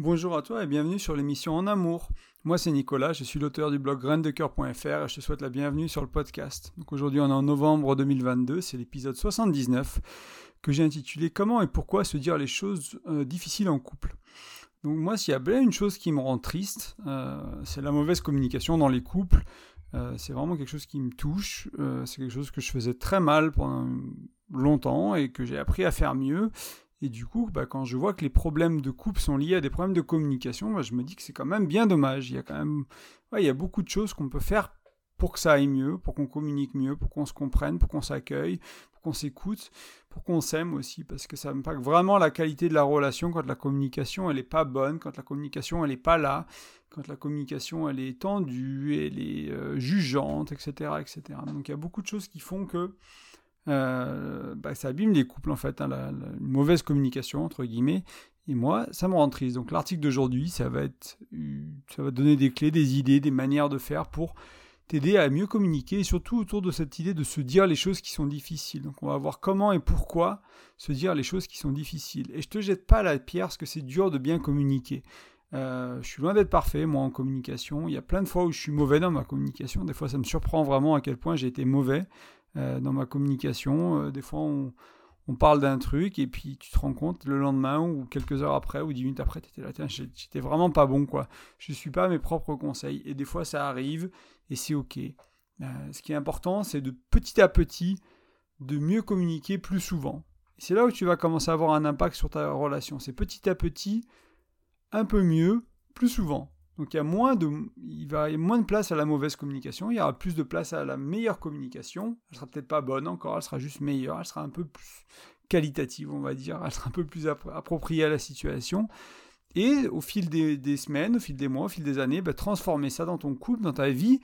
Bonjour à toi et bienvenue sur l'émission En Amour. Moi c'est Nicolas, je suis l'auteur du blog graindecoeur.fr et je te souhaite la bienvenue sur le podcast. Aujourd'hui on est en novembre 2022, c'est l'épisode 79 que j'ai intitulé Comment et pourquoi se dire les choses euh, difficiles en couple? Donc moi s'il y a bien une chose qui me rend triste, euh, c'est la mauvaise communication dans les couples. Euh, c'est vraiment quelque chose qui me touche, c'est quelque chose que je faisais très mal pendant longtemps et que j'ai appris à faire mieux et du coup, bah, quand je vois que les problèmes de couple sont liés à des problèmes de communication, bah, je me dis que c'est quand même bien dommage. Il y a quand même, il y a beaucoup de choses qu'on peut faire pour que ça aille mieux, pour qu'on communique mieux, pour qu'on se comprenne, pour qu'on s'accueille, pour qu'on s'écoute, pour qu'on s'aime aussi, parce que ça impacte vraiment la qualité de la relation quand la communication elle n'est pas bonne, quand la communication elle n'est pas là, quand la communication elle est tendue, elle est euh, jugeante, etc., etc. Donc il y a beaucoup de choses qui font que euh, bah, ça abîme les couples en fait, hein, la, mauvaise communication entre guillemets. Et moi, ça me rend triste. Donc l'article d'aujourd'hui, ça va être, ça va donner des clés, des idées, des manières de faire pour t'aider à mieux communiquer et surtout autour de cette idée de se dire les choses qui sont difficiles. Donc on va voir comment et pourquoi se dire les choses qui sont difficiles. Et je te jette pas la pierre parce que c'est dur de bien communiquer. Euh, je suis loin d'être parfait, moi, en communication. Il y a plein de fois où je suis mauvais dans ma communication. Des fois, ça me surprend vraiment à quel point j'ai été mauvais. Euh, dans ma communication. Euh, des fois, on, parle d'un truc et puis tu te rends compte le lendemain ou quelques heures après ou dix minutes après, tu étais là, j'étais vraiment pas bon, quoi. Je suis pas mes propres conseils. Et des fois, ça arrive et c'est OK. Euh, ce qui est important, c'est de petit à petit, de mieux communiquer plus souvent. C'est là où tu vas commencer à avoir un impact sur ta relation. C'est petit à petit, un peu mieux, plus souvent. Donc il y a moins de, il y avoir moins de place à la mauvaise communication, il y aura plus de place à la meilleure communication. Elle sera peut-être pas bonne encore, elle sera juste meilleure, elle sera un peu plus qualitative, on va dire, elle sera un peu plus appropriée à la situation. Et au fil des, semaines, au fil des mois, au fil des années, bah, transformer ça dans ton couple, dans ta vie,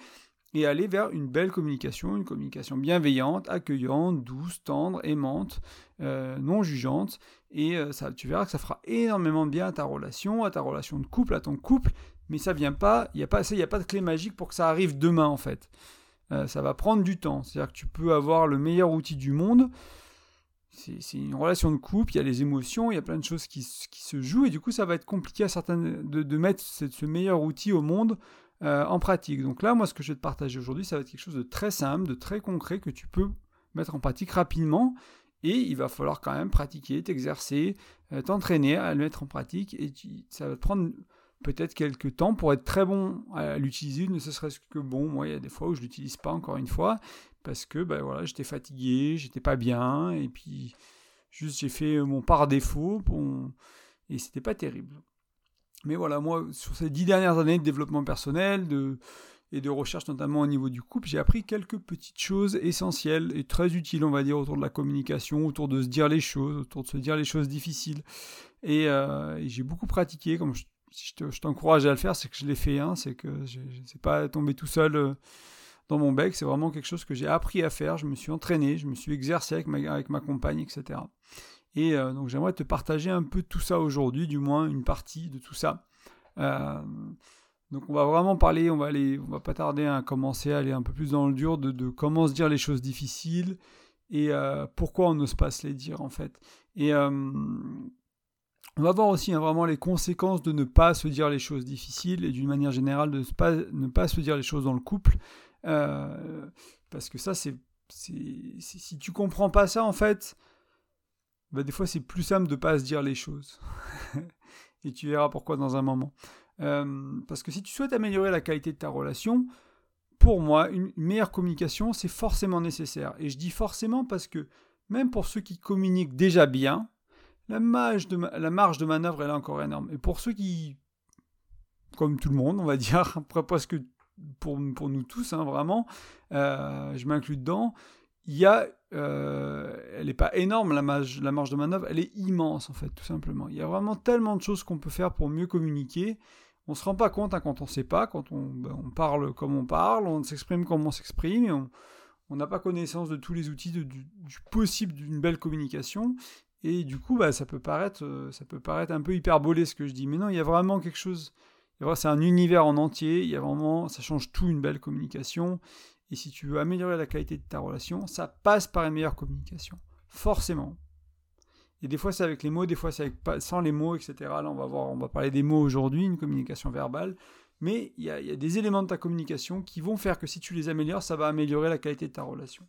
et aller vers une belle communication, une communication bienveillante, accueillante, douce, tendre, aimante, euh, non jugeante. Et euh, tu verras que ça fera énormément bien à ta relation, à ta relation de couple, à ton couple, mais ça vient pas, il n'y a, pas, a pas de clé magique pour que ça arrive demain en fait. Euh, ça va prendre du temps. C'est-à-dire que tu peux avoir le meilleur outil du monde. C'est une relation de couple, il y a les émotions, il y a plein de choses qui, se jouent, et du coup ça va être compliqué à certains de, mettre ce, meilleur outil au monde euh, en pratique. Donc là, moi ce que je vais te partager aujourd'hui, ça va être quelque chose de très simple, de très concret que tu peux mettre en pratique rapidement, et il va falloir quand même pratiquer, t'exercer, euh, t'entraîner à le mettre en pratique, et ça va te prendre peut-être quelques temps pour être très bon à l'utiliser, ne serait-ce que bon. Moi, il y a des fois où je l'utilise pas encore une fois parce que ben voilà, j'étais fatigué, j'étais pas bien et puis juste j'ai fait mon par défaut bon, et c'était pas terrible. Mais voilà, moi, sur ces dix dernières années de développement personnel, et de recherche notamment au niveau du couple, j'ai appris quelques petites choses essentielles et très utiles, on va dire, autour de la communication, autour de se dire les choses, autour de se dire les choses difficiles. Et, euh, j'ai beaucoup pratiqué, comme je je t'encourage à le faire, c'est que je l'ai fait, hein, c'est que je ne sais pas tombé tout seul euh, dans mon bec, c'est vraiment quelque chose que j'ai appris à faire, je me suis entraîné, je me suis exercé avec ma, avec compagne, etc. Et euh, donc j'aimerais te partager un peu tout ça aujourd'hui, du moins une partie de tout ça. Euh, donc on va vraiment parler, on va va pas tarder à commencer à aller un peu plus dans le dur de, de comment se dire les choses difficiles et pourquoi on n'ose pas se les dire en fait. Et on va voir aussi hein, vraiment les conséquences de ne pas se dire les choses difficiles et d'une manière générale de ne pas se dire les choses dans le couple. Euh, parce que ça, c'est, si tu comprends pas ça, en fait, bah, des fois c'est plus simple de ne pas se dire les choses. et tu verras pourquoi dans un moment. Euh, parce que si tu souhaites améliorer la qualité de ta relation, pour moi, une meilleure communication, c'est forcément nécessaire. Et je dis forcément parce que même pour ceux qui communiquent déjà bien, la marge, de, la marge de manœuvre est là encore énorme. Et pour ceux qui, comme tout le monde, on va dire, presque pour, pour nous tous, hein, vraiment, euh, je m'inclus dedans, il y a, euh, elle n'est pas énorme la marge, la marge de manœuvre, elle est immense en fait, tout simplement. Il y a vraiment tellement de choses qu'on peut faire pour mieux communiquer. On ne se rend pas compte hein, quand on ne sait pas, quand on, ben, on, parle comme on parle, on s'exprime comme on s'exprime, on n'a pas connaissance de tous les outils du, possible d'une belle communication. Et du coup, bah, ça, peut paraître, euh, ça peut paraître un peu hyperbolé ce que je dis. Mais non, il y a vraiment quelque chose. C'est un univers en entier. Il y a vraiment, ça change tout une belle communication. Et si tu veux améliorer la qualité de ta relation, ça passe par une meilleure communication. Forcément. Et des fois c'est avec les mots, des fois c'est sans les mots, etc. Là on va voir, on va parler des mots aujourd'hui, une communication verbale. Mais il y, a, des éléments de ta communication qui vont faire que si tu les améliores, ça va améliorer la qualité de ta relation.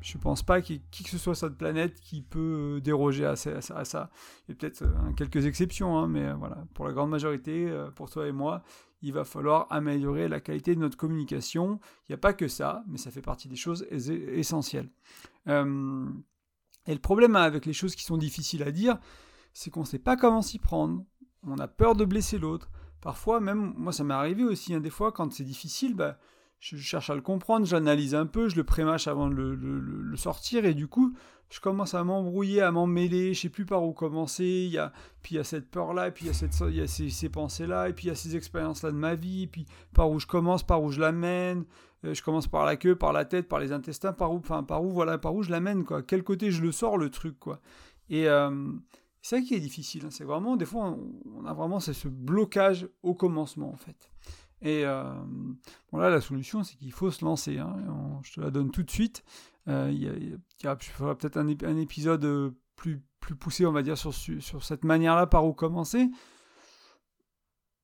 Je ne pense pas qu'il y ait qui que ce soit cette planète qui peut euh, déroger à ça. Il y a peut-être euh, quelques exceptions, hein, mais euh, voilà, pour la grande majorité, pour toi et moi, il va falloir améliorer la qualité de notre communication. Il n'y a pas que ça, mais ça fait partie des choses essentielles. et le problème avec les choses qui sont difficiles à dire, c'est qu'on ne sait pas comment s'y prendre. On a peur de blesser l'autre. Parfois, même, moi ça m'est arrivé aussi, hein, des fois, quand c'est difficile, bah, je cherche à le comprendre, j'analyse un peu, je le prémâche avant de le, sortir, et du coup, je commence à m'embrouiller, à m'en mêler, je sais plus par où commencer, y a, puis il y a cette peur-là, puis il y a, ces, pensées-là, et puis il y a ces expériences-là de ma vie, puis par où je commence, par où je l'amène, euh, je commence par la queue, par la tête, par les intestins, par où, enfin, par où, voilà, par où je l'amène, quoi, quel côté je le sors, le truc, quoi. Et, euh, c'est ça qui est difficile. Hein. C'est vraiment, des fois, on, a vraiment ce blocage au commencement, en fait. Et euh, bon, là, la solution, c'est qu'il faut se lancer. Hein. je te la donne tout de suite. Euh, il y, a, peut-être un, épisode euh, plus, plus poussé, on va dire, sur, sur cette manière-là, par où commencer.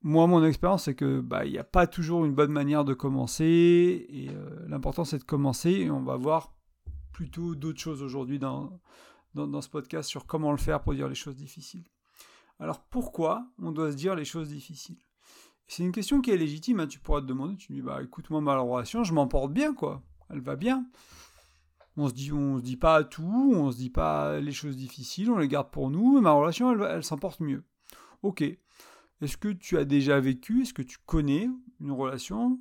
Moi, mon expérience, c'est que bah, il n'y a pas toujours une bonne manière de commencer. Et l'important, c'est de commencer. Et on va voir plutôt d'autres choses aujourd'hui dans, dans, ce podcast sur comment le faire pour dire les choses difficiles. Alors pourquoi on doit se dire les choses difficiles? C'est une question qui est légitime, hein. tu pourras te demander, tu dis bah écoute moi ma relation je m'en porte bien quoi, elle va bien. On se dit on se dit pas tout, on se dit pas les choses difficiles, on les garde pour nous, ma relation elle, elle s'en porte mieux. Ok. Est-ce que tu as déjà vécu, est-ce que tu connais une relation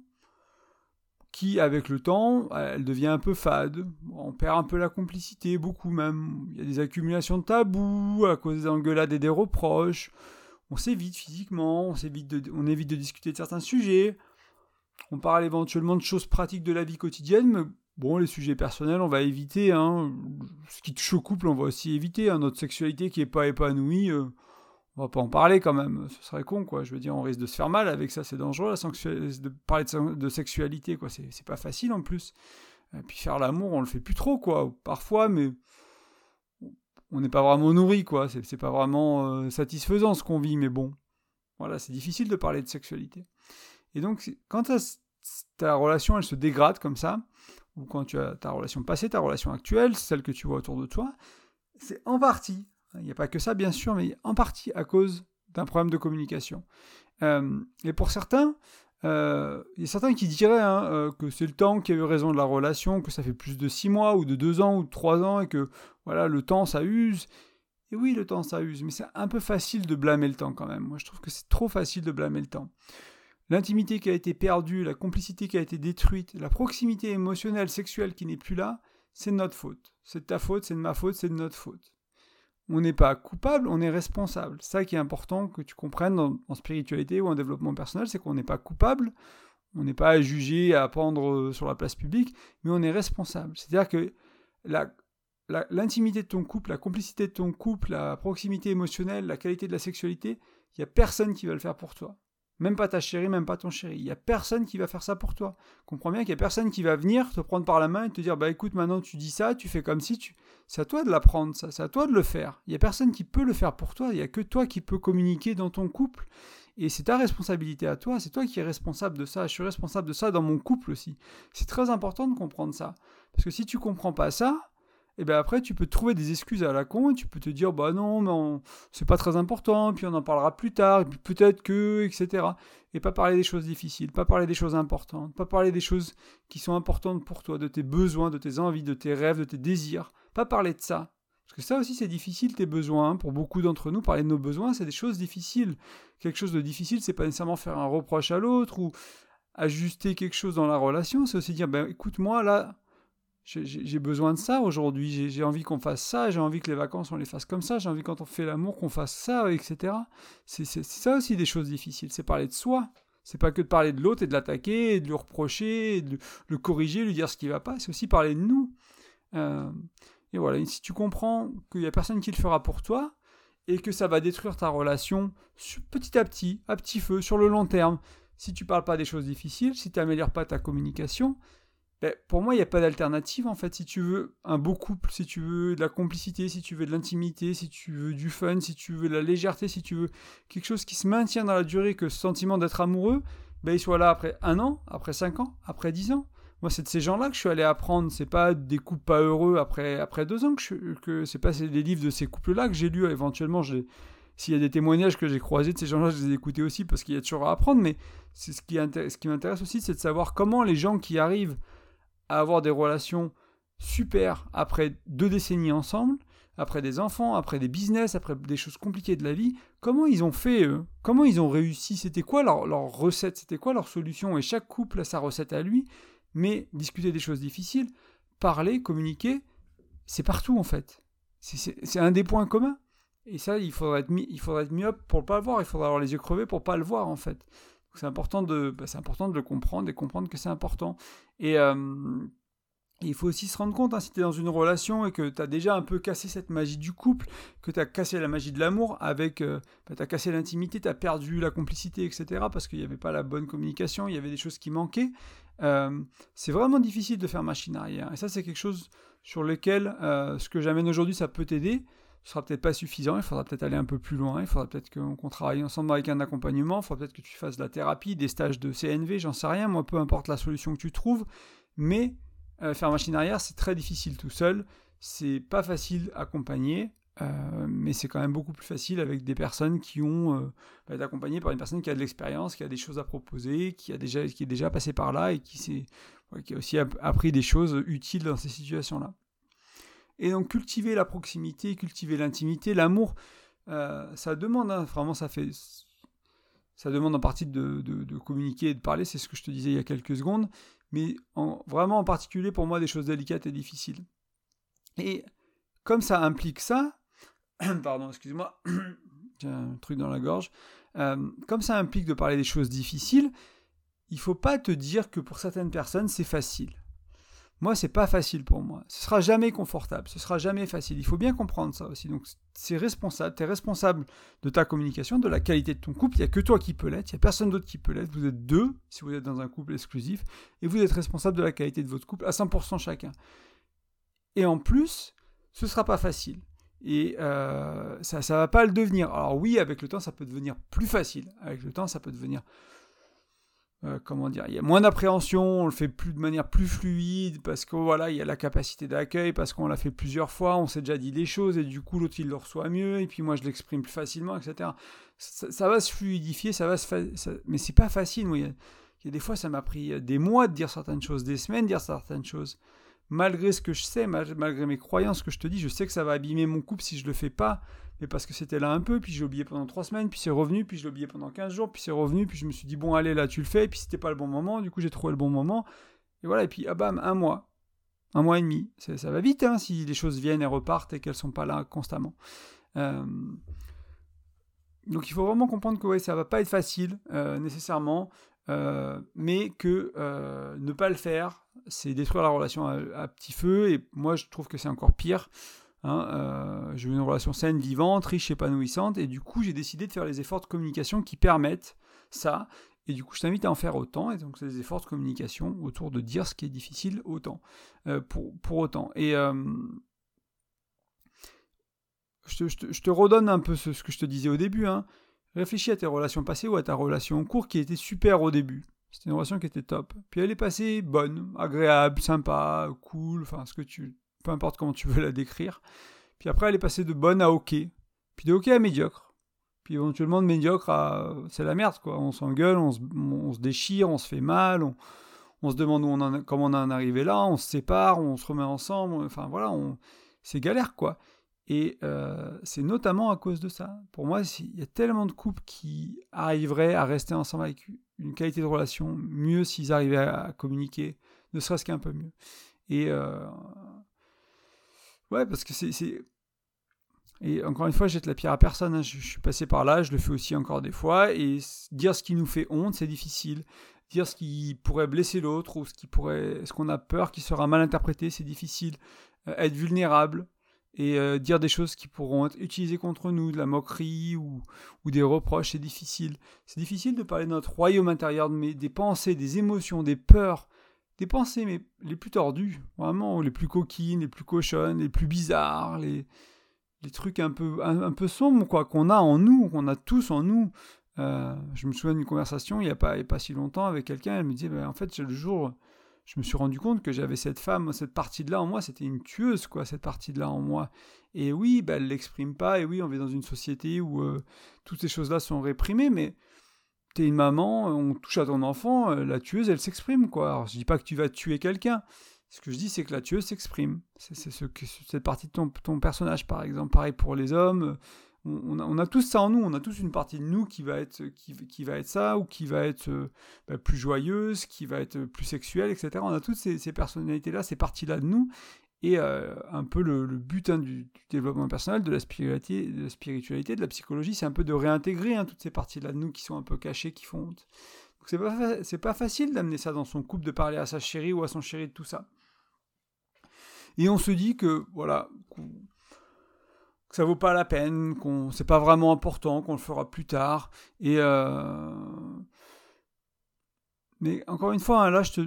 qui, avec le temps, elle devient un peu fade? On perd un peu la complicité, beaucoup même. Il y a des accumulations de tabous à cause des engueulades et des reproches. On s'évite physiquement, on, évite de, on évite de discuter de certains sujets. On parle éventuellement de choses pratiques de la vie quotidienne, mais bon, les sujets personnels, on va éviter. Hein. Ce qui touche au couple, on va aussi éviter. Hein. Notre sexualité qui n'est pas épanouie, euh, on va pas en parler quand même, ce serait con quoi. Je veux dire, on risque de se faire mal avec ça, c'est dangereux de parler de, sexualité quoi. C'est pas facile en plus. Et puis faire l'amour, on le fait plus trop quoi. Parfois, mais on n'est pas vraiment nourri quoi. C'est pas vraiment euh, satisfaisant ce qu'on vit, mais bon, voilà, c'est difficile de parler de sexualité. Et donc, quand ta relation elle se dégrade comme ça, ou quand tu as ta relation passée, ta relation actuelle, celle que tu vois autour de toi, c'est en partie il n'y a pas que ça, bien sûr, mais en partie à cause d'un problème de communication. Euh, et pour certains, euh, il y a certains qui diraient hein, euh, que c'est le temps qui a eu raison de la relation, que ça fait plus de six mois ou de deux ans ou de trois ans et que voilà le temps ça use. Et oui, le temps ça use, mais c'est un peu facile de blâmer le temps quand même. Moi, je trouve que c'est trop facile de blâmer le temps. L'intimité qui a été perdue, la complicité qui a été détruite, la proximité émotionnelle, sexuelle qui n'est plus là, c'est notre faute. C'est de ta faute, c'est de ma faute, c'est de notre faute on n'est pas coupable, on est responsable. Ça qui est important que tu comprennes en, spiritualité ou en développement personnel, c'est qu'on n'est pas coupable, on n'est pas jugé à pendre euh, sur la place publique, mais on est responsable. C'est-à-dire que l'intimité de ton couple, la complicité de ton couple, la proximité émotionnelle, la qualité de la sexualité, il n'y a personne qui va le faire pour toi. Même pas ta chérie, même pas ton chéri. Il n'y a personne qui va faire ça pour toi. Comprends bien qu'il n'y a personne qui va venir te prendre par la main et te dire Bah écoute, maintenant tu dis ça, tu fais comme si tu. C'est à toi de l'apprendre, ça. C'est à toi de le faire. Il n'y a personne qui peut le faire pour toi. Il n'y a que toi qui peux communiquer dans ton couple. Et c'est ta responsabilité à toi. C'est toi qui es responsable de ça. Je suis responsable de ça dans mon couple aussi. C'est très important de comprendre ça. Parce que si tu comprends pas ça, et bien après tu peux trouver des excuses à la con tu peux te dire bah non mais c'est pas très important puis on en parlera plus tard et puis peut-être que etc et pas parler des choses difficiles pas parler des choses importantes pas parler des choses qui sont importantes pour toi de tes besoins de tes envies de tes rêves de tes désirs pas parler de ça parce que ça aussi c'est difficile tes besoins hein. pour beaucoup d'entre nous parler de nos besoins c'est des choses difficiles quelque chose de difficile c'est pas nécessairement faire un reproche à l'autre ou ajuster quelque chose dans la relation c'est aussi dire ben écoute moi là j'ai besoin de ça aujourd'hui, j'ai envie qu'on fasse ça, j'ai envie que les vacances on les fasse comme ça, j'ai envie quand on fait l'amour qu'on fasse ça, etc. C'est ça aussi des choses difficiles, c'est parler de soi. C'est pas que de parler de l'autre et de l'attaquer, de lui reprocher, de le corriger, lui dire ce qui va pas, c'est aussi parler de nous. Euh, et voilà, si tu comprends qu'il y a personne qui le fera pour toi, et que ça va détruire ta relation petit à petit, à petit feu, sur le long terme, si tu parles pas des choses difficiles, si tu n'améliores pas ta communication, pour moi, il n'y a pas d'alternative en fait. Si tu veux un beau couple, si tu veux de la complicité, si tu veux de l'intimité, si tu veux du fun, si tu veux de la légèreté, si tu veux quelque chose qui se maintient dans la durée, que ce sentiment d'être amoureux, ben, il soit là après un an, après cinq ans, après dix ans. Moi, c'est de ces gens-là que je suis allé apprendre. C'est pas des couples pas heureux après, après deux ans que, je, que c'est pas les livres de ces couples-là que j'ai lus. Éventuellement, s'il y a des témoignages que j'ai croisés de ces gens-là, je les ai écoutés aussi parce qu'il y a toujours à apprendre. Mais c'est ce qui, ce qui m'intéresse aussi, c'est de savoir comment les gens qui arrivent à avoir des relations super après deux décennies ensemble, après des enfants, après des business, après des choses compliquées de la vie, comment ils ont fait eux? Comment ils ont réussi? C'était quoi leur recette? C'était quoi leur solution? Et chaque couple a sa recette à lui, mais discuter des choses difficiles, parler, communiquer, c'est partout en fait. C'est un des points communs. Et ça, il faudrait être, il pour ne pas le voir. Il faudrait avoir les yeux crevés pour ne pas le voir en fait. C'est important, de, bah, important de le comprendre et comprendre que c'est important. Et euh, il faut aussi se rendre compte, hein, si tu es dans une relation et que tu as déjà un peu cassé cette magie du couple, que tu as cassé la magie de l'amour, avec, euh, bah, tu as cassé l'intimité, tu as perdu la complicité, etc., parce qu'il n'y avait pas la bonne communication, il y avait des choses qui manquaient, euh, c'est vraiment difficile de faire machine arrière. Et ça, c'est quelque chose sur lequel ce que j'amène aujourd'hui, ça peut t'aider ce sera peut-être pas suffisant, il faudra peut-être aller un peu plus loin, il faudra peut-être qu'on travaille ensemble avec un accompagnement, il faudra peut-être que tu fasses de la thérapie, des stages de CNV, j'en sais rien, moi peu importe la solution que tu trouves, mais euh, faire machine arrière c'est très difficile tout seul, c'est pas facile à accompagner, euh, mais c'est quand même beaucoup plus facile avec des personnes qui ont euh, bah, accompagnées par une personne qui a de l'expérience, qui a des choses à proposer, qui, a déjà, qui est déjà passé par là et qui, qui a aussi appris des choses utiles dans ces situations-là. Et donc cultiver la proximité, cultiver l'intimité, l'amour, euh, ça demande, hein, vraiment ça fait... Ça demande en partie de, communiquer et de parler, c'est ce que je te disais il y a quelques secondes, mais en, vraiment en particulier pour moi des choses délicates et difficiles. Et comme ça implique ça, pardon, excuse-moi, j'ai un truc dans la gorge, euh, comme ça implique de parler des choses difficiles, il faut pas te dire que pour certaines personnes c'est facile. Moi, c'est pas facile pour moi. Ce sera jamais confortable, ce sera jamais facile. Il faut bien comprendre ça aussi. Donc, c'est responsable. Tu es responsable de ta communication, de la qualité de ton couple. Il n'y a que toi qui peux l'être. Il n'y a personne d'autre qui peut l'être. Vous êtes deux si vous êtes dans un couple exclusif. Et vous êtes responsable de la qualité de votre couple à 100% chacun. Et en plus, ce sera pas facile. Et euh, ça ne va pas le devenir. Alors oui, avec le temps, ça peut devenir plus facile. Avec le temps, ça peut devenir euh, comment dire, il y a moins d'appréhension, on le fait plus de manière plus fluide parce que voilà, il y a la capacité d'accueil parce qu'on l'a fait plusieurs fois, on s'est déjà dit des choses et du coup l'autre il le reçoit mieux et puis moi je l'exprime plus facilement, etc. Ça, va se fluidifier, ça va se, ça, mais c'est pas facile. il, y a, des fois ça m'a pris des mois de dire certaines choses, des semaines de dire certaines choses. Malgré ce que je sais, malgré mes croyances que je te dis, je sais que ça va abîmer mon couple si je le fais pas mais parce que c'était là un peu, puis j'ai oublié pendant trois semaines, puis c'est revenu, puis je l'ai oublié pendant 15 jours, puis c'est revenu, puis je me suis dit, bon, allez, là, tu le fais, et puis c'était pas le bon moment, du coup, j'ai trouvé le bon moment, et voilà, et puis, ah bam, un mois, un mois et demi. Ça va vite, hein, si les choses viennent et repartent et qu'elles sont pas là constamment. Euh, donc il faut vraiment comprendre que ouais, ça va pas être facile, euh, nécessairement, euh, mais que ne pas le faire, c'est détruire la relation à, petit feu, et moi, je trouve que c'est encore pire. Hein, euh, une relation saine, vivante, riche, épanouissante, et du coup j'ai décidé de faire les efforts de communication qui permettent ça. Et du coup, je t'invite à en faire autant. Et donc, c'est des efforts de communication autour de dire ce qui est difficile autant, euh, pour, pour, autant. Et euh, je, te, redonne un peu ce, que je te disais au début. Hein. Réfléchis à tes relations passées ou à ta relation en cours qui était super au début. C'était une relation qui était top. Puis elle est passée bonne, agréable, sympa, cool, enfin ce que tu peu importe comment tu veux la décrire. Puis après, elle est passée de bonne à ok. Puis de ok à médiocre. Puis éventuellement de médiocre à c'est la merde, quoi. On s'engueule, on se, déchire, on se fait mal, on, se demande où on en, comment on en est arrivé là, on se sépare, on se remet ensemble. Enfin voilà, c'est galère, quoi. Et euh, c'est notamment à cause de ça. Pour moi, il y a tellement de couples qui arriveraient à rester ensemble avec une qualité de relation mieux s'ils arrivaient à, communiquer, ne serait-ce qu'un peu mieux. Et euh, Ouais, parce que c'est. Et encore une fois, jette la pierre à personne. Hein. Je, suis passé par là, je le fais aussi encore des fois. Et dire ce qui nous fait honte, c'est difficile. Dire ce qui pourrait blesser l'autre ou ce qui pourrait, ce qu'on a peur qui sera mal interprété, c'est difficile. Euh, être vulnérable et euh, dire des choses qui pourront être utilisées contre nous, de la moquerie ou, ou des reproches, c'est difficile. C'est difficile de parler de notre royaume intérieur, de des pensées, des émotions, des peurs, des pensées mais les plus tordues, vraiment, les plus coquines, les plus cochonnes, les plus bizarres, les, trucs un peu, sombres, quoi, qu'on a en nous, qu'on a tous en nous. Euh, je me souviens d'une conversation il n'y a, pas, si longtemps avec quelqu'un, elle me disait, ben, en fait, le jour, je me suis rendu compte que j'avais cette femme, cette partie de là en moi, c'était une tueuse, quoi, cette partie de là en moi. Et oui, ben, elle l'exprime pas, et oui, on vit dans une société où euh, toutes ces choses-là sont réprimées, mais t'es une maman, on touche à ton enfant, euh, la tueuse, elle s'exprime, quoi. Je dis pas que tu vas tuer quelqu'un. Ce que je dis, c'est que la tueuse s'exprime. C'est ce que cette partie de ton, personnage, par exemple. Pareil pour les hommes. On, a, tous ça en nous. On a tous une partie de nous qui va être, qui, va être ça, ou qui va être euh, bah, plus joyeuse, qui va être plus sexuelle, etc. On a toutes ces, ces personnalités-là, ces parties-là de nous. Et euh, un peu le, but hein, du, développement personnel, de la, spiritualité, de la psychologie, c'est un peu de réintégrer hein, toutes ces parties-là de nous qui sont un peu cachées, qui font honte. Donc c'est pas, pas facile d'amener ça dans son couple, de parler à sa chérie ou à son chéri de tout ça. Et on se dit que, voilà, que ça vaut pas la peine, qu'on c'est pas vraiment important, qu'on le fera plus tard. Et euh, mais encore une fois, hein, là, je te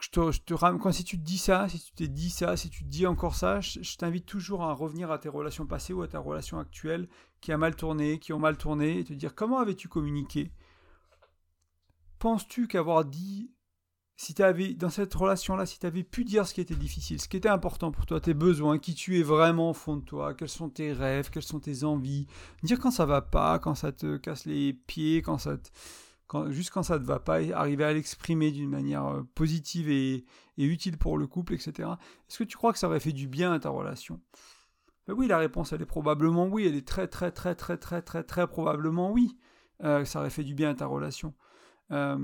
je te, je quand si tu te dis ça, si tu t'es dit ça, si tu te dis encore ça, je, t'invite toujours à revenir à tes relations passées ou à ta relation actuelle qui a mal tourné, qui ont mal tourné, et te dire comment avais-tu communiqué? Penses-tu qu'avoir dit, si avais dans cette relation-là, si tu avais pu dire ce qui était difficile, ce qui était important pour toi, tes besoins, qui tu es vraiment au fond de toi, quels sont tes rêves, quelles sont tes envies, dire quand ça va pas, quand ça te casse les pieds, quand ça te juste quand ça ne va pas, arriver à l'exprimer d'une manière euh, positive et, utile pour le couple, etc. Est-ce que tu crois que ça aurait fait du bien à ta relation? Ben Oui, la réponse, elle est probablement oui. Elle est très, très, très, très, très, très, très probablement oui. Euh, ça aurait fait du bien à ta relation. Euh,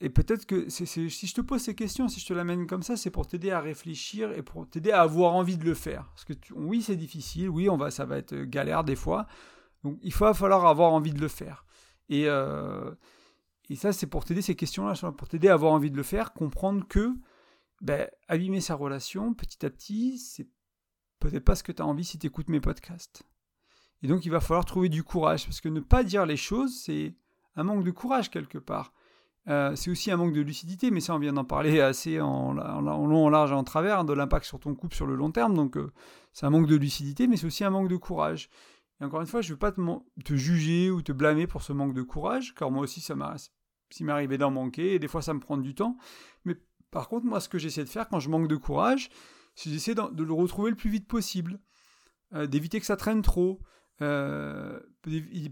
et peut-être que si je te pose ces questions, si je te l'amène comme ça, c'est pour t'aider à réfléchir et pour t'aider à avoir envie de le faire. Parce que oui, c'est difficile, oui, on va, ça va être galère des fois, donc il va falloir avoir envie de le faire. Et, euh, ça, c'est pour t'aider, ces questions-là, pour t'aider à avoir envie de le faire, comprendre que ben, abîmer sa relation petit à petit, c'est peut-être pas ce que tu as envie si tu écoutes mes podcasts. Et donc il va falloir trouver du courage, parce que ne pas dire les choses, c'est un manque de courage quelque part. Euh, c'est aussi un manque de lucidité, mais ça on vient d'en parler assez en, long, en large et en travers, hein, de l'impact sur ton couple sur le long terme. Donc euh, c'est un manque de lucidité, mais c'est aussi un manque de courage. Et encore une fois, je ne veux pas te, juger ou te blâmer pour ce manque de courage, car moi aussi, ça m'est d'en manquer, des fois, ça me prend du temps. Mais par contre, moi, ce que j'essaie de faire quand je manque de courage, c'est j'essaie de, le retrouver le plus vite possible, euh, d'éviter que ça traîne trop, euh,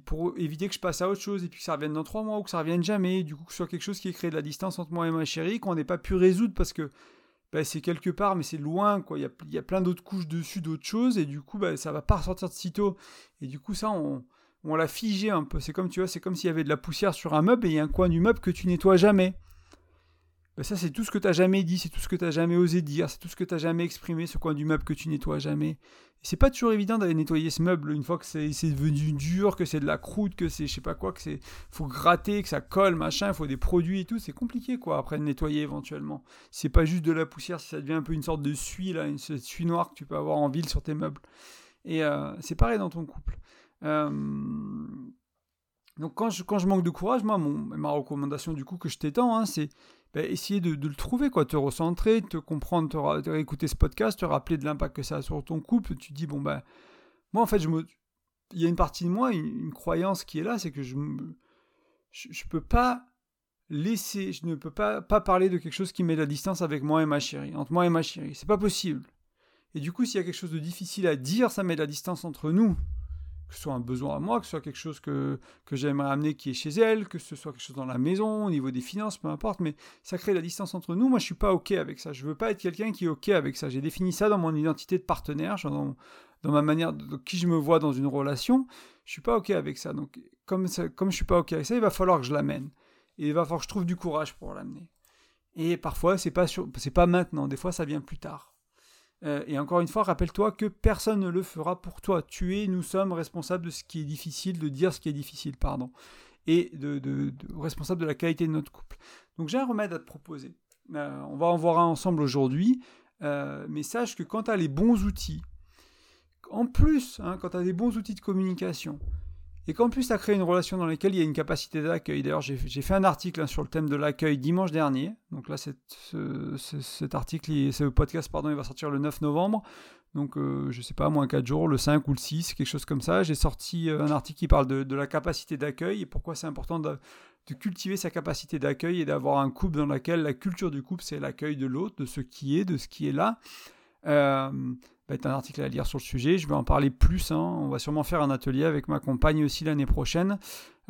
pour éviter que je passe à autre chose, et puis que ça revienne dans trois mois, ou que ça revienne jamais, du coup que ce soit quelque chose qui créé de la distance entre moi et ma chérie, qu'on n'ait pas pu résoudre parce que bah, c'est quelque part, mais c'est loin, quoi. Il y a, plein d'autres couches dessus, d'autres choses, et du coup, bah, ça va pas ressortir de sitôt. Et du coup, ça, on, on l'a figé un peu. C'est comme, tu vois, c'est comme s'il y avait de la poussière sur un meuble et il y a un coin du meuble que tu nettoies jamais. Ben ça, c'est tout ce que tu n'as jamais dit, c'est tout ce que tu n'as jamais osé dire, c'est tout ce que tu n'as jamais exprimé, ce coin du meuble que tu nettoies jamais. C'est pas toujours évident d'aller nettoyer ce meuble une fois que c'est devenu dur, que c'est de la croûte, que c'est je sais pas quoi, que c'est faut gratter, que ça colle, machin, il faut des produits et tout, c'est compliqué quoi après de nettoyer éventuellement. C'est pas juste de la poussière, si ça devient un peu une sorte de suie là, une suie noire que tu peux avoir en ville sur tes meubles. Et euh, c'est pareil dans ton couple. Euh, donc quand je, quand je manque de courage, moi, mon, ma recommandation du coup que je t'étends, hein, c'est bah, essayer de, le trouver, quoi, te recentrer, te comprendre, te, écouter ce podcast, te rappeler de l'impact que ça a sur ton couple. Tu dis, bon, ben, moi, en fait, je me... il y a une partie de moi, une, croyance qui est là, c'est que je ne je, peux pas laisser, je ne peux pas, pas parler de quelque chose qui met la distance avec moi et ma chérie, entre moi et ma chérie. C'est pas possible. Et du coup, s'il y a quelque chose de difficile à dire, ça met la distance entre nous que ce soit un besoin à moi, que ce soit quelque chose que, que j'aimerais amener qui est chez elle, que ce soit quelque chose dans la maison, au niveau des finances, peu importe, mais ça crée la distance entre nous. Moi, je suis pas OK avec ça. Je veux pas être quelqu'un qui est OK avec ça. J'ai défini ça dans mon identité de partenaire, dans, dans ma manière de, qui je me vois dans une relation. Je suis pas OK avec ça. Donc, comme, ça, comme je suis pas OK avec ça, il va falloir que je l'amène. Et il va falloir que je trouve du courage pour l'amener. Et parfois, c'est pas, pas maintenant. Des fois, ça vient plus tard. Euh, et encore une fois, rappelle-toi que personne ne le fera pour toi. Tu es, nous sommes responsables de ce qui est difficile, de dire ce qui est difficile, pardon, et de, de, responsable de la qualité de notre couple. Donc j'ai un remède à te proposer. Euh, on va en voir un ensemble aujourd'hui, euh, mais sache que quand tu as les bons outils, en plus, hein, quand tu as des bons outils de communication, et qu'en plus tu as créé une relation dans laquelle il y a une capacité d'accueil. D'ailleurs, j'ai fait un article hein, sur le thème de l'accueil dimanche dernier. Donc là, cet article, ce podcast, pardon, il va sortir le 9 novembre. Donc, euh, je sais pas, moins 4 jours, le 5 ou le 6, quelque chose comme ça. J'ai sorti euh, un article qui parle de, la capacité d'accueil et pourquoi c'est important de, cultiver sa capacité d'accueil et d'avoir un couple dans lequel la culture du couple, c'est l'accueil de l'autre, de ce qui est, de ce qui est là. Euh, va être un article à lire sur le sujet. Je vais en parler plus. Hein. On va sûrement faire un atelier avec ma compagne aussi l'année prochaine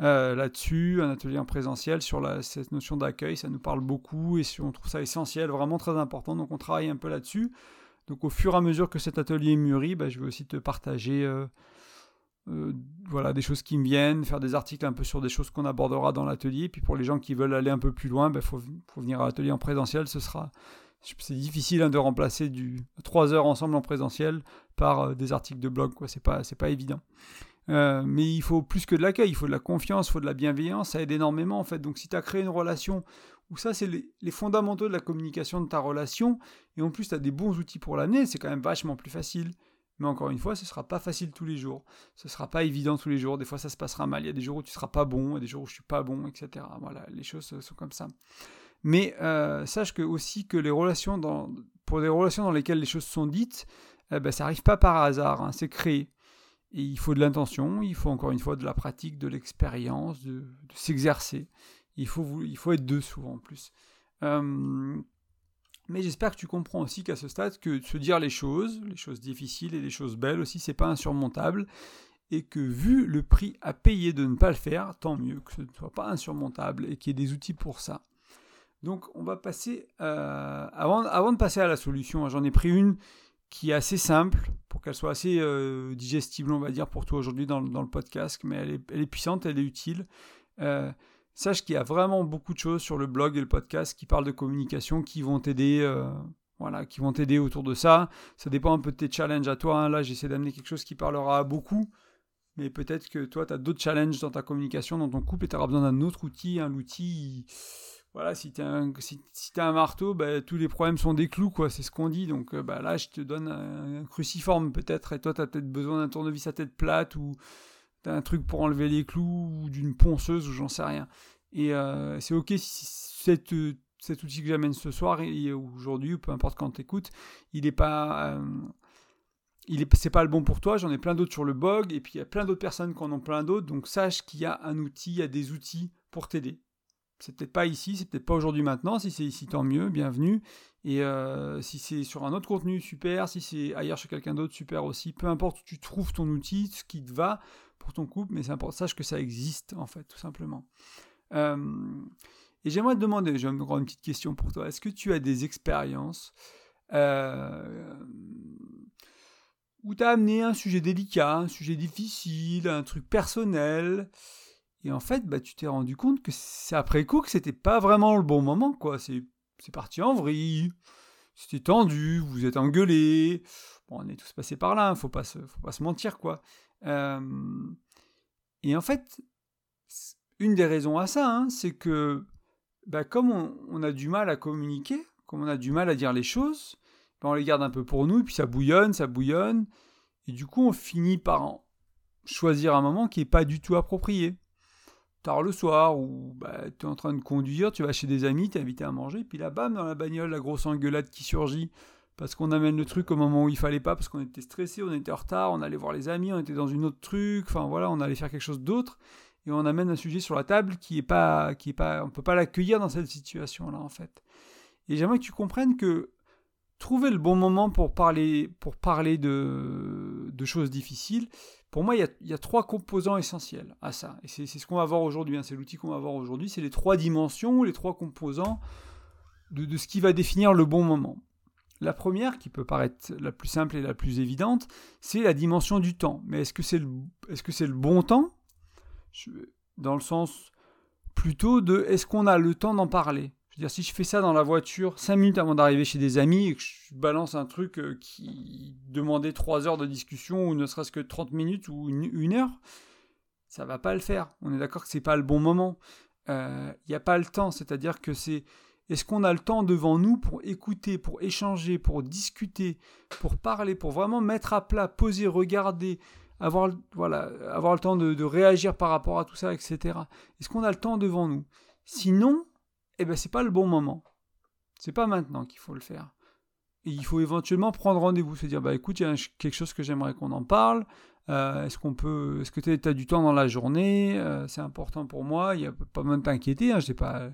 euh, là-dessus, un atelier en présentiel sur cette notion d'accueil. Ça nous parle beaucoup et on trouve ça essentiel, vraiment très important. Donc on travaille un peu là-dessus. Donc au fur et à mesure que cet atelier mûrit, bah, je vais aussi te partager euh, euh, voilà, des choses qui me viennent, faire des articles un peu sur des choses qu'on abordera dans l'atelier. Puis pour les gens qui veulent aller un peu plus loin, il bah, faut, faut, venir à l'atelier en présentiel. Ce sera, c'est difficile hein, de remplacer du 3 heures ensemble en présentiel par euh, des articles de blog, quoi. C'est pas, c'est pas évident. Euh, mais il faut plus que de l'accueil, il faut de la confiance, il faut de la bienveillance, ça aide énormément en fait. Donc si tu as créé une relation où ça c'est les, fondamentaux de la communication de ta relation, et en plus tu as des bons outils pour l'amener, c'est quand même vachement plus facile. Mais encore une fois, ce ne sera pas facile tous les jours. Ce ne sera pas évident tous les jours. Des fois, ça se passera mal. Il y a des jours où tu ne seras pas bon, il y a des jours où je ne suis pas bon, etc. Voilà, les choses sont comme ça. Mais euh, sache que aussi que les relations pour des relations dans lesquelles les choses sont dites, eh ben, ça n'arrive pas par hasard, hein, c'est créé. Et il faut de l'intention, il faut encore une fois de la pratique, de l'expérience, de, s'exercer. Il faut, il faut être deux souvent en plus. Euh, mais j'espère que tu comprends aussi qu'à ce stade, que se dire les choses, les choses difficiles et les choses belles aussi, c'est pas insurmontable. Et que vu le prix à payer de ne pas le faire, tant mieux que ce ne soit pas insurmontable et qu'il y ait des outils pour ça. Donc on va passer, euh, avant, de passer à la solution, hein, j'en ai pris une qui est assez simple pour qu'elle soit assez euh, digestible, on va dire, pour toi aujourd'hui dans, le podcast, mais elle est, puissante, elle est utile. Euh, sache qu'il y a vraiment beaucoup de choses sur le blog et le podcast qui parlent de communication qui vont t'aider. voilà, qui vont t'aider autour de ça. Ça dépend un peu de tes challenges à toi. Hein. Là, j'essaie d'amener quelque chose qui parlera à beaucoup. Mais peut-être que toi, tu as d'autres challenges dans ta communication, dans ton couple, et tu auras besoin d'un autre outil. Un outil, voilà, si tu as, un, si, un marteau, bah, tous les problèmes sont des clous, quoi, c'est ce qu'on dit. Donc euh, bah, là, je te donne un, cruciforme peut-être, et toi, tu as peut-être besoin d'un tournevis à tête plate, ou d'un truc pour enlever les clous, ou d'une ponceuse, ou j'en sais rien. Et euh, c'est ok si cette, cet outil que j'amène ce soir, ou aujourd'hui, ou peu importe quand tu écoutes, il n'est pas... Euh, il est, c'est pas le bon pour toi, j'en ai plein d'autres sur le blog, et puis il y a plein d'autres personnes qui en ont plein d'autres, donc sache qu'il y a un outil, il y a des outils pour t'aider c'est peut-être pas ici, c'est peut-être pas aujourd'hui maintenant. Si c'est ici, tant mieux, bienvenue. Et euh, si c'est sur un autre contenu, super. Si c'est ailleurs chez quelqu'un d'autre, super aussi. Peu importe où tu trouves ton outil, ce qui te va pour ton couple, mais sache que ça existe en fait, tout simplement. Euh, et j'aimerais te demander, j'ai encore une petite question pour toi. Est-ce que tu as des expériences euh, où tu as amené un sujet délicat, un sujet difficile, un truc personnel et en fait, bah, tu t'es rendu compte que c'est après coup que c'était pas vraiment le bon moment, quoi. C'est, parti en vrille, c'était tendu, vous êtes engueulé. Bon, on est tous passés par là, hein, faut pas se, faut pas se mentir, quoi. Euh, et en fait, une des raisons à ça, hein, c'est que bah, comme on, a du mal à communiquer, comme on a du mal à dire les choses, bah, on les garde un peu pour nous, et puis ça bouillonne, ça bouillonne, et du coup on finit par choisir un moment qui n'est pas du tout approprié tard le soir, ou bah, tu es en train de conduire, tu vas chez des amis, tu es invité à manger, puis là, bam, dans la bagnole, la grosse engueulade qui surgit, parce qu'on amène le truc au moment où il fallait pas, parce qu'on était stressé, on était en retard, on allait voir les amis, on était dans une autre truc, enfin voilà, on allait faire quelque chose d'autre, et on amène un sujet sur la table qui est pas, qui est pas, on peut pas l'accueillir dans cette situation-là, en fait. Et j'aimerais que tu comprennes que trouver le bon moment pour parler, pour parler de, choses difficiles, pour moi, il y, a, trois composants essentiels à ça. C'est ce qu'on va voir aujourd'hui, hein. c'est l'outil qu'on va voir aujourd'hui, c'est les trois dimensions, les trois composants de, ce qui va définir le bon moment. La première, qui peut paraître la plus simple et la plus évidente, c'est la dimension du temps. Mais que est -ce c'est le bon temps? Dans le sens plutôt de est-ce qu'on a le temps d'en parler? Dire, si je fais ça dans la voiture 5 minutes avant d'arriver chez des amis et que je balance un truc euh, qui demandait 3 heures de discussion ou ne serait-ce que 30 minutes ou une, heure, ça va pas le faire. On est d'accord que c'est pas le bon moment. Il euh, n'y a pas le temps, c'est-à-dire que c'est est-ce qu'on a le temps devant nous pour écouter, pour échanger, pour discuter, pour parler, pour vraiment mettre à plat, poser, regarder, avoir, voilà, avoir le temps de, réagir par rapport à tout ça, etc. Est-ce qu'on a le temps devant nous? Sinon, eh ben, c'est pas le bon moment. C'est pas maintenant qu'il faut le faire. Il faut éventuellement prendre rendez-vous, se dire bah écoute, il y a quelque chose que j'aimerais qu'on en parle. Euh, est-ce qu'on peut, est-ce que tu as du temps dans la journée? Euh, C'est important pour moi. Il n'y a pas besoin de t'inquiéter. Hein, je pas.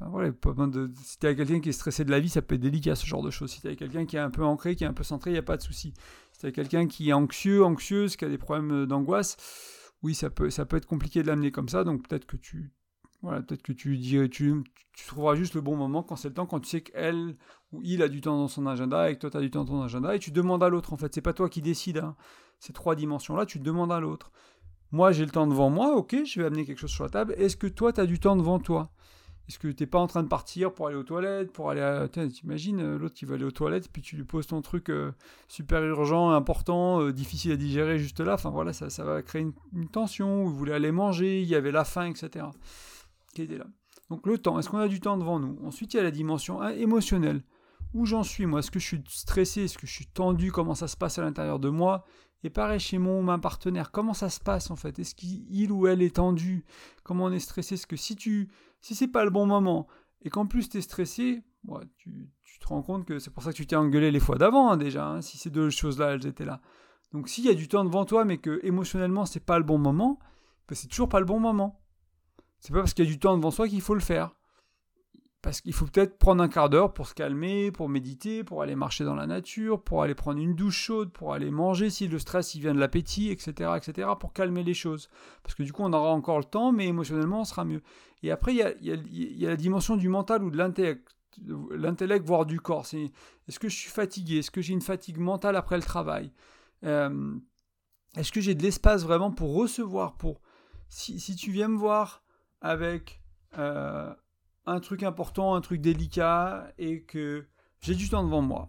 Voilà, pas de, si tu as quelqu'un qui est stressé de la vie, ça peut être délicat ce genre de choses. Si tu as quelqu'un qui est un peu ancré, qui est un peu centré, il n'y a pas de souci. Si tu as quelqu'un qui est anxieux, anxieuse, qui a des problèmes d'angoisse, oui, ça peut, ça peut être compliqué de l'amener comme ça. Donc peut-être que tu, voilà, peut-être que tu, tu, tu, trouveras juste le bon moment quand c'est le temps, quand tu sais qu'elle ou il a du temps dans son agenda et que toi tu as du temps dans ton agenda et tu demandes à l'autre en fait. C'est pas toi qui décides. Hein. Ces trois dimensions-là, tu demandes à l'autre. Moi j'ai le temps devant moi, ok, je vais amener quelque chose sur la table. Est-ce que toi tu as du temps devant toi? Est-ce que tu n'es pas en train de partir pour aller aux toilettes, pour aller à... T'imagines euh, l'autre qui va aller aux toilettes, puis tu lui poses ton truc euh, super urgent, important, euh, difficile à digérer juste là. Enfin voilà, ça, ça va créer une, tension, vous voulez aller manger, il y avait la faim, etc. Là. Donc le temps, est-ce qu'on a du temps devant nous? Ensuite, il y a la dimension hein, émotionnelle. Où j'en suis moi? Est-ce que je suis stressé? Est-ce que je suis tendu? Comment ça se passe à l'intérieur de moi? Et pareil chez mon ma partenaire, comment ça se passe en fait? Est-ce qu'il ou elle est tendu? Comment on est stressé? Est-ce que si tu si c'est pas le bon moment et qu'en plus tu es stressé, tu, te rends compte que c'est pour ça que tu t'es engueulé les fois d'avant hein, déjà, hein, si ces deux choses-là elles étaient là. Donc s'il y a du temps devant toi mais que émotionnellement c'est pas le bon moment, ben, c'est toujours pas le bon moment. C'est pas parce qu'il y a du temps devant soi qu'il faut le faire. Parce qu'il faut peut-être prendre un quart d'heure pour se calmer, pour méditer, pour aller marcher dans la nature, pour aller prendre une douche chaude, pour aller manger si le stress il vient de l'appétit, etc., etc., pour calmer les choses. Parce que du coup, on aura encore le temps, mais émotionnellement, on sera mieux. Et après, il y a, y a, la dimension du mental ou de l'intellect, voire du corps. Est-ce que je suis fatigué? Est-ce que j'ai une fatigue mentale après le travail? Euh, Est-ce que j'ai de l'espace vraiment pour recevoir pour si, si, tu viens me voir avec euh, un truc important, un truc délicat et que j'ai du temps devant moi.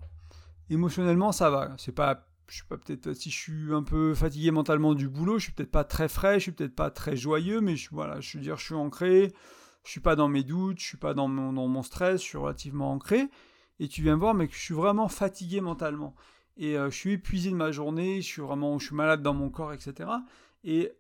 Émotionnellement, ça va. C'est pas, je sais pas peut-être si je suis un peu fatigué mentalement du boulot, je suis peut-être pas très frais, je suis peut-être pas très joyeux, mais je, voilà, je veux dire, je suis ancré. Je suis pas dans mes doutes, je suis pas dans mon, stress, je suis relativement ancré. Et tu viens voir, mais je suis vraiment fatigué mentalement. Et euh, je suis épuisé de ma journée, je suis vraiment, je suis malade dans mon corps, etc. Et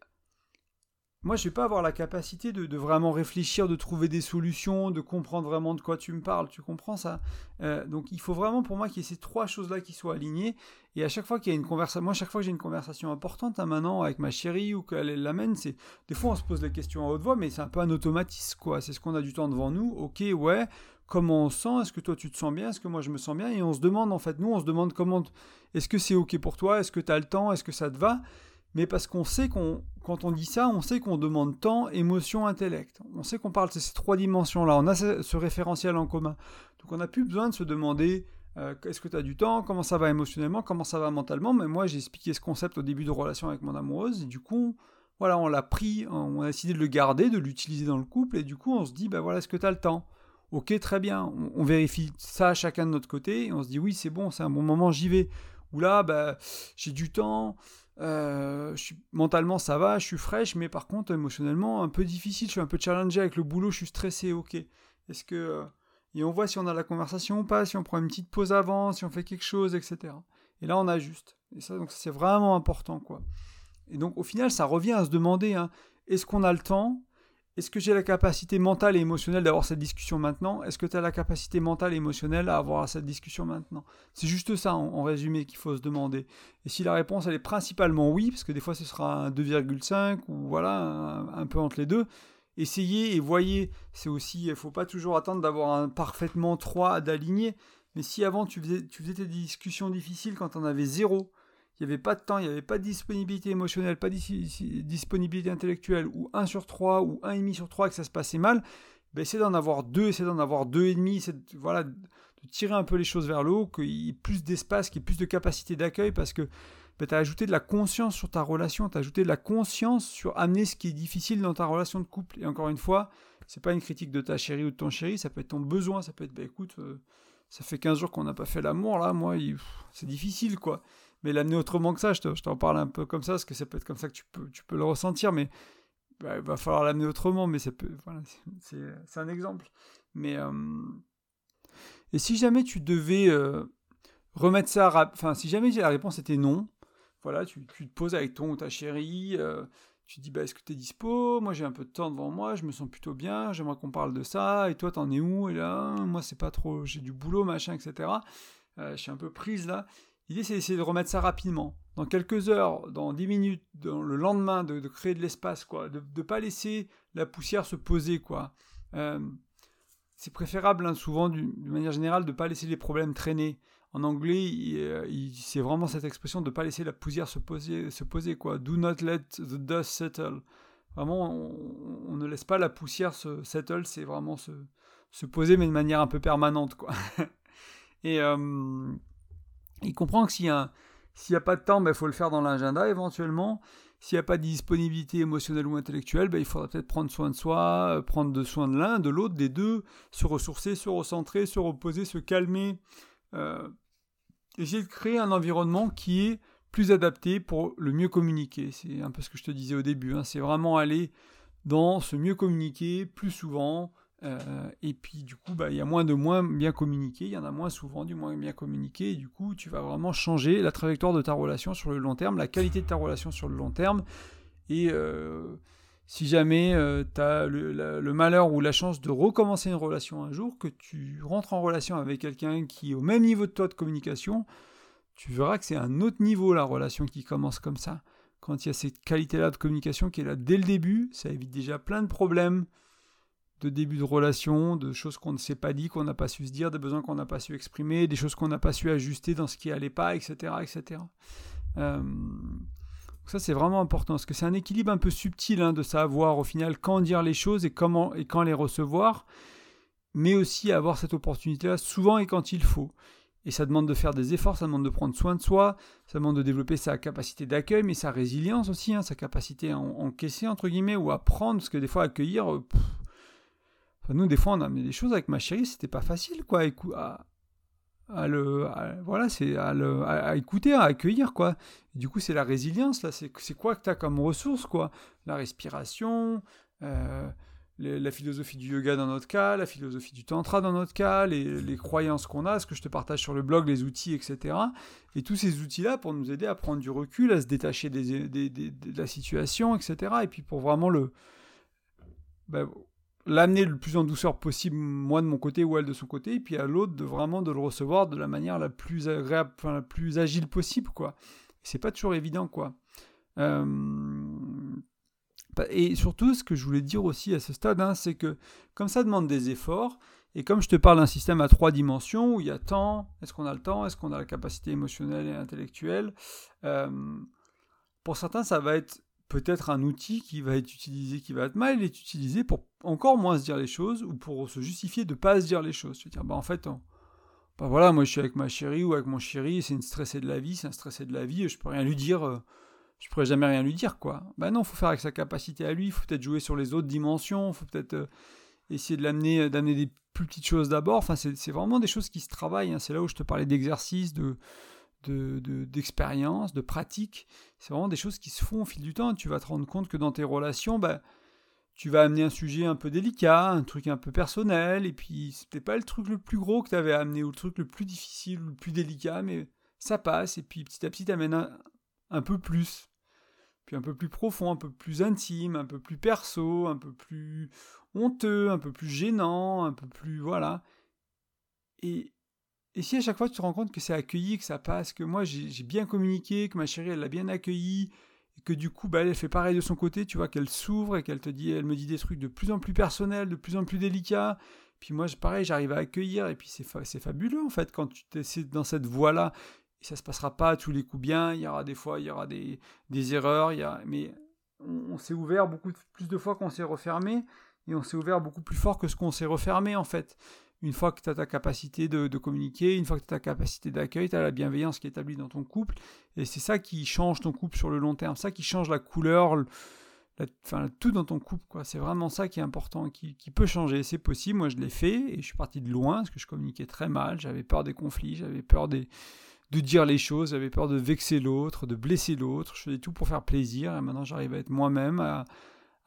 moi, je vais pas avoir la capacité de, vraiment réfléchir, de trouver des solutions, de comprendre vraiment de quoi tu me parles. Tu comprends ça? Euh, Donc, il faut vraiment pour moi qu'il y ait ces trois choses-là qui soient alignées. Et à chaque fois qu'il y a une conversation, moi, chaque fois que j'ai une conversation importante, hein, maintenant, avec ma chérie ou qu'elle l'amène, c'est des fois on se pose des questions à haute voix, mais c'est un peu un automatisme, quoi. C'est ce qu'on a du temps devant nous. Ok, ouais. Comment on se sent? Est-ce que toi tu te sens bien? Est-ce que moi je me sens bien? Et on se demande en fait, nous, on se demande comment. Est-ce que c'est ok pour toi? Est-ce que tu as le temps? Est-ce que ça te va? Mais parce qu'on sait qu'on, quand on dit ça, on sait qu'on demande temps, émotion, intellect. On sait qu'on parle de ces trois dimensions-là. On a ce, référentiel en commun. Donc on n'a plus besoin de se demander euh, est-ce que tu as du temps, comment ça va émotionnellement, comment ça va mentalement? Mais moi, j'ai expliqué ce concept au début de relation avec mon amoureuse. Et du coup, voilà, on l'a pris, on a décidé de le garder, de l'utiliser dans le couple. Et du coup, on se dit, bah voilà, est-ce que tu as le temps? Ok, très bien. On, on, vérifie ça chacun de notre côté. Et on se dit, oui, c'est bon, c'est un bon moment, j'y vais. Ou là, bah, j'ai du temps. Euh, mentalement ça va, je suis fraîche, mais par contre émotionnellement un peu difficile, je suis un peu challengé avec le boulot, je suis stressé, ok. Est-ce que... Euh, et on voit si on a la conversation ou pas, si on prend une petite pause avant, si on fait quelque chose, etc. Et là on ajuste. Et ça, donc c'est vraiment important, quoi. Et donc au final, ça revient à se demander, hein, est-ce qu'on a le temps est-ce que j'ai la capacité mentale et émotionnelle d'avoir cette discussion maintenant? Est-ce que tu as la capacité mentale et émotionnelle à avoir cette discussion maintenant? C'est juste ça, en, résumé, qu'il faut se demander. Et si la réponse, elle est principalement oui, parce que des fois ce sera un 2,5 ou voilà, un, peu entre les deux, essayez et voyez. C'est aussi, il ne faut pas toujours attendre d'avoir un parfaitement 3 d'aligner. Mais si avant tu faisais, tu faisais tes discussions difficiles quand on avait zéro, il n'y avait pas de temps, il n'y avait pas de disponibilité émotionnelle, pas de disponibilité intellectuelle, ou 1 sur 3, ou 1,5 sur 3, que ça se passait mal, ben essayez d'en avoir 2, essayez d'en avoir 2,5, voilà, de tirer un peu les choses vers le haut, qu'il y ait plus d'espace, qu'il y ait plus de capacité d'accueil, parce que ben, tu as ajouté de la conscience sur ta relation, tu as ajouté de la conscience sur amener ce qui est difficile dans ta relation de couple. Et encore une fois, c'est pas une critique de ta chérie ou de ton chéri, ça peut être ton besoin, ça peut être, ben écoute, euh, ça fait 15 jours qu'on n'a pas fait l'amour, là, moi, c'est difficile, quoi mais l'amener autrement que ça, je t'en parle un peu comme ça, parce que ça peut être comme ça que tu peux, tu peux le ressentir, mais bah, il va falloir l'amener autrement, mais voilà, c'est un exemple. Mais, euh, et si jamais tu devais euh, remettre ça, enfin, si jamais la réponse était non, voilà, tu, te poses avec ton ou ta chérie, euh, tu te dis bah, est-ce que tu es dispo? Moi j'ai un peu de temps devant moi, je me sens plutôt bien, j'aimerais qu'on parle de ça, et toi t'en es où? Et là, moi c'est pas trop, j'ai du boulot, machin, etc. Je suis un peu prise là. L'idée c'est d'essayer de remettre ça rapidement. Dans quelques heures, dans 10 minutes, dans le lendemain, de, créer de l'espace, quoi. De ne pas laisser la poussière se poser, quoi. Euh, c'est préférable, hein, souvent, de manière générale, de ne pas laisser les problèmes traîner en anglais, euh, c'est vraiment cette expression de ne pas laisser la poussière se poser, se poser, quoi. Do not let the dust settle. Vraiment, on, ne laisse pas la poussière se settle, c'est vraiment se, se, poser, mais de manière un peu permanente, quoi. Et euh, il comprend que s'il n'y a, a, pas de temps, il ben, faut le faire dans l'agenda éventuellement. S'il n'y a pas de disponibilité émotionnelle ou intellectuelle, ben, il faudra peut-être prendre soin de soi, euh, prendre soin de l'un, de l'autre, des deux, se ressourcer, se recentrer, se reposer, se calmer, euh, essayer de créer un environnement qui est plus adapté pour le mieux communiquer. C'est un peu ce que je te disais au début. Hein. C'est vraiment aller dans ce mieux communiquer plus souvent. Euh, et puis du coup, bah, il y a moins de moins bien communiquer, il y en a moins souvent du moins bien communiquer. Et du coup, tu vas vraiment changer la trajectoire de ta relation sur le long terme, la qualité de ta relation sur le long terme. Et euh, si jamais euh, tu as le, malheur ou la chance de recommencer une relation un jour, que tu rentres en relation avec quelqu'un qui est au même niveau de toi de communication, tu verras que c'est un autre niveau la relation qui commence comme ça. Quand il y a cette qualité-là de communication qui est là dès le début, ça évite déjà plein de problèmes de début de relation, de choses qu'on ne s'est pas dit, qu'on n'a pas su se dire, des besoins qu'on n'a pas su exprimer, des choses qu'on n'a pas su ajuster dans ce qui allait pas, etc. etc. Euh, ça, c'est vraiment important, parce que c'est un équilibre un peu subtil hein, de savoir au final quand dire les choses et, comment, et quand les recevoir, mais aussi avoir cette opportunité-là souvent et quand il faut. Et ça demande de faire des efforts, ça demande de prendre soin de soi, ça demande de développer sa capacité d'accueil, mais sa résilience aussi, hein, sa capacité à encaisser, entre guillemets, ou à prendre, parce que des fois, accueillir... Nous, des fois, on a des choses avec ma chérie, c'était pas facile, quoi, à, le voilà c'est à, à, écouter à accueillir quoi. Du coup c'est la résilience là c'est quoi que tu as comme ressource quoi? La respiration euh, la philosophie du yoga dans notre cas la philosophie du tantra dans notre cas les, les croyances qu'on a ce que je te partage sur le blog les outils etc et tous ces outils là pour nous aider à prendre du recul à se détacher des, des, de la situation etc et puis pour vraiment le ben, l'amener le plus en douceur possible, moi de mon côté ou elle de son côté, et puis à l'autre de vraiment de le recevoir de la manière la plus agréable, enfin, la plus agile possible, quoi. C'est pas toujours évident, quoi. Et surtout, ce que je voulais dire aussi à ce stade, hein, c'est que comme ça demande des efforts, et comme je te parle d'un système à trois dimensions, où il y a temps, est-ce qu'on a le temps, est-ce qu'on a la capacité émotionnelle et intellectuelle, pour certains, ça va être peut-être un outil qui va être utilisé, qui va être mal être utilisé pour encore moins se dire les choses ou pour se justifier de ne pas se dire les choses. Tu dire, bah en fait, bah voilà, moi je suis avec ma chérie ou avec mon chéri, c'est une stressée de la vie, c'est un stressé de la vie, je peux rien lui dire, euh, je pourrais jamais rien lui dire, quoi. Bah non, faut faire avec sa capacité à lui, faut peut-être jouer sur les autres dimensions, faut peut-être euh, essayer de l'amener, euh, d'amener des plus petites choses d'abord. Enfin, c'est vraiment des choses qui se travaillent. Hein. C'est là où je te parlais d'exercice, de d'expérience, de, de, pratique. C'est vraiment des choses qui se font au fil du temps. Tu vas te rendre compte que dans tes relations, bah, tu vas amener un sujet un peu délicat, un truc un peu personnel, et puis c'était pas le truc le plus gros que tu avais amené, ou le truc le plus difficile, ou le plus délicat, mais ça passe, et puis petit à petit, tu amènes un, un, peu plus. Puis un peu plus profond, un peu plus intime, un peu plus perso, un peu plus honteux, un peu plus gênant, un peu plus. Voilà. Et, et si à chaque fois tu te rends compte que c'est accueilli, que ça passe, que moi j'ai bien communiqué, que ma chérie elle l'a bien accueilli, et que du coup bah, elle fait pareil de son côté, tu vois, qu'elle s'ouvre et qu'elle te dit, elle me dit des trucs de plus en plus personnels, de plus en plus délicats, puis moi pareil j'arrive à accueillir, et puis c'est fabuleux en fait quand tu es dans cette voie-là, et ça se passera pas à tous les coups bien, il y aura des fois, il y aura des, des erreurs, il y a, mais on, s'est ouvert beaucoup plus de fois qu'on s'est refermé, et on s'est ouvert beaucoup plus fort que ce qu'on s'est refermé en fait une fois que tu as ta capacité de, communiquer, une fois que tu as ta capacité d'accueil, tu as la bienveillance qui est établie dans ton couple. Et c'est ça qui change ton couple sur le long terme, ça qui change la couleur, enfin, tout dans ton couple. C'est vraiment ça qui est important, qui, peut changer. C'est possible, moi je l'ai fait et je suis parti de loin parce que je communiquais très mal, j'avais peur des conflits, j'avais peur de dire les choses, j'avais peur de vexer l'autre, de blesser l'autre. Je faisais tout pour faire plaisir et maintenant j'arrive à être moi-même,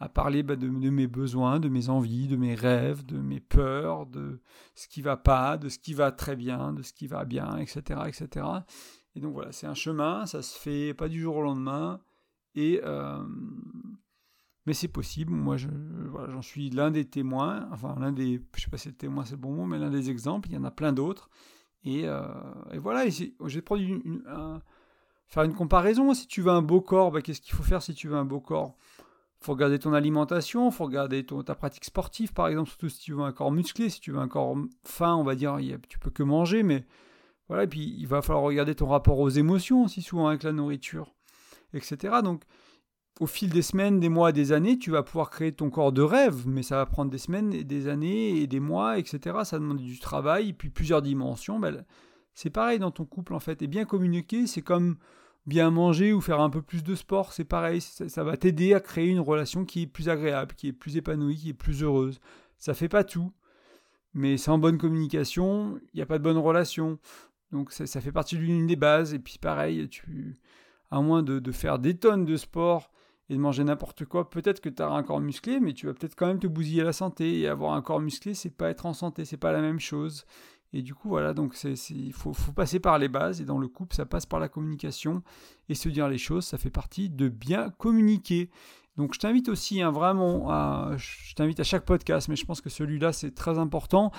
à parler bah, de, mes besoins, de mes envies, de mes rêves, de mes peurs, de ce qui va pas, de ce qui va très bien, de ce qui va bien, etc., etc. Et donc voilà, c'est un chemin, ça se fait pas du jour au lendemain. Et mais c'est possible. Moi, j'en suis l'un des témoins. Enfin, l'un des, je sais pas si le témoin c'est le bon mot, mais l'un des exemples. Il y en a plein d'autres. Et, et voilà. Je vais une, faire une comparaison. Si tu veux un beau corps, bah, qu'est-ce qu'il faut faire si tu veux un beau corps? Faut regarder ton alimentation, faut regarder ta pratique sportive, par exemple, surtout si tu veux un corps musclé, si tu veux un corps fin, on va dire, tu peux que manger, mais voilà, et puis il va falloir regarder ton rapport aux émotions aussi souvent avec la nourriture, etc. Donc, au fil des semaines, des mois, des années, tu vas pouvoir créer ton corps de rêve, mais ça va prendre des semaines, et des années et des mois, etc. Ça demande du travail, puis plusieurs dimensions. Ben, c'est pareil dans ton couple en fait. Et bien communiquer, c'est comme bien manger ou faire un peu plus de sport, c'est pareil, ça, va t'aider à créer une relation qui est plus agréable, qui est plus épanouie, qui est plus heureuse. Ça fait pas tout, mais sans bonne communication, il n'y a pas de bonne relation. Donc ça, fait partie de l'une des bases. Et puis pareil, tu, à moins de, faire des tonnes de sport et de manger n'importe quoi, peut-être que tu auras un corps musclé, mais tu vas peut-être quand même te bousiller la santé. Et avoir un corps musclé, c'est pas être en santé, c'est pas la même chose. Et du coup, voilà, donc il faut, passer par les bases. Et dans le couple, ça passe par la communication. Et se dire les choses, ça fait partie de bien communiquer. Donc je t'invite aussi hein, vraiment, à, je t'invite à chaque podcast, mais je pense que celui-là, c'est très important.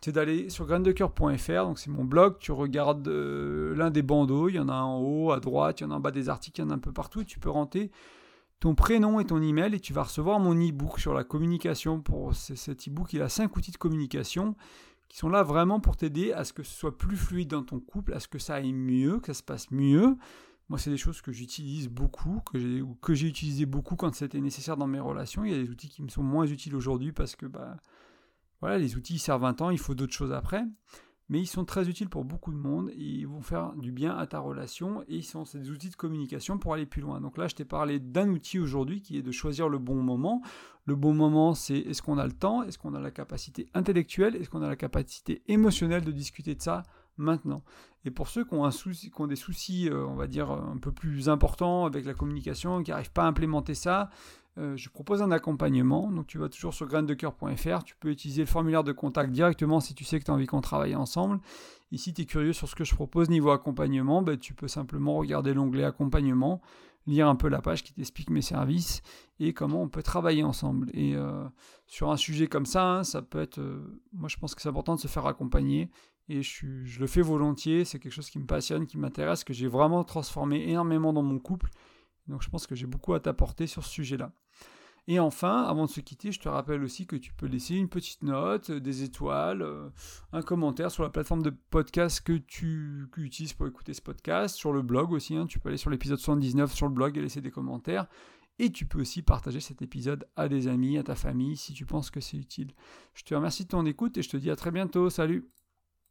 C'est d'aller sur graindecoeur.fr, donc c'est mon blog, tu regardes euh, l'un des bandeaux, il y en a en haut, à droite, il y en a en bas des articles, il y en a un peu partout, tu peux rentrer ton prénom et ton email et tu vas recevoir mon e-book sur la communication. Pour cet e-book, il a cinq outils de communication qui sont là vraiment pour t'aider à ce que ce soit plus fluide dans ton couple, à ce que ça aille mieux, que ça se passe mieux. Moi, c'est des choses que j'utilise beaucoup, que j'ai, que j'ai utilisé beaucoup quand c'était nécessaire dans mes relations. Il y a des outils qui me sont moins utiles aujourd'hui parce que bah, voilà, les outils servent un temps, il faut d'autres choses après mais ils sont très utiles pour beaucoup de monde, ils vont faire du bien à ta relation, et ils sont des outils de communication pour aller plus loin. Donc là, je t'ai parlé d'un outil aujourd'hui qui est de choisir le bon moment. Le bon moment, c'est est-ce qu'on a le temps, est-ce qu'on a la capacité intellectuelle, est-ce qu'on a la capacité émotionnelle de discuter de ça maintenant? Et pour ceux qui ont, qui ont des soucis, euh, on va dire, un peu plus importants avec la communication, qui n'arrivent pas à implémenter ça, euh, je propose un accompagnement. Donc tu vas toujours sur graindecoeur.fr. Tu peux utiliser le formulaire de contact directement si tu sais que tu as envie qu'on travaille ensemble. Et si tu es curieux sur ce que je propose niveau accompagnement, ben, tu peux simplement regarder l'onglet accompagnement, lire un peu la page qui t'explique mes services et comment on peut travailler ensemble. Et euh, sur un sujet comme ça, hein, ça peut être... Euh, moi je pense que c'est important de se faire accompagner. Et je, je le fais volontiers, c'est quelque chose qui me passionne, qui m'intéresse, que j'ai vraiment transformé énormément dans mon couple. Donc je pense que j'ai beaucoup à t'apporter sur ce sujet-là. Et enfin, avant de se quitter, je te rappelle aussi que tu peux laisser une petite note, euh, des étoiles, euh, un commentaire sur la plateforme de podcast que tu, utilises pour écouter ce podcast, sur le blog aussi. Hein. tu peux aller sur l'épisode 79 sur le blog et laisser des commentaires. Et tu peux aussi partager cet épisode à des amis, à ta famille, si tu penses que c'est utile. Je te remercie de ton écoute et je te dis à très bientôt. Salut